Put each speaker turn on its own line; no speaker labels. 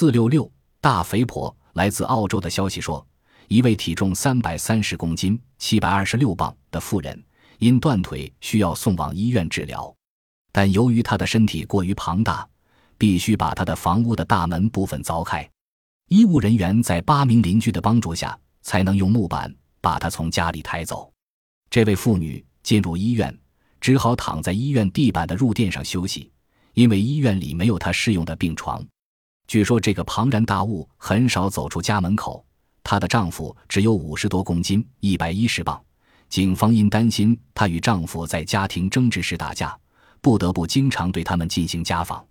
四六六大肥婆来自澳洲的消息说，一位体重三百三十公斤（七百二十六磅）的妇人因断腿需要送往医院治疗，但由于她的身体过于庞大，必须把她的房屋的大门部分凿开。医务人员在八名邻居的帮助下，才能用木板把她从家里抬走。这位妇女进入医院，只好躺在医院地板的褥垫上休息，因为医院里没有她适用的病床。据说这个庞然大物很少走出家门口。她的丈夫只有五十多公斤，一百一十磅。警方因担心她与丈夫在家庭争执时打架，不得不经常对他们进行家访。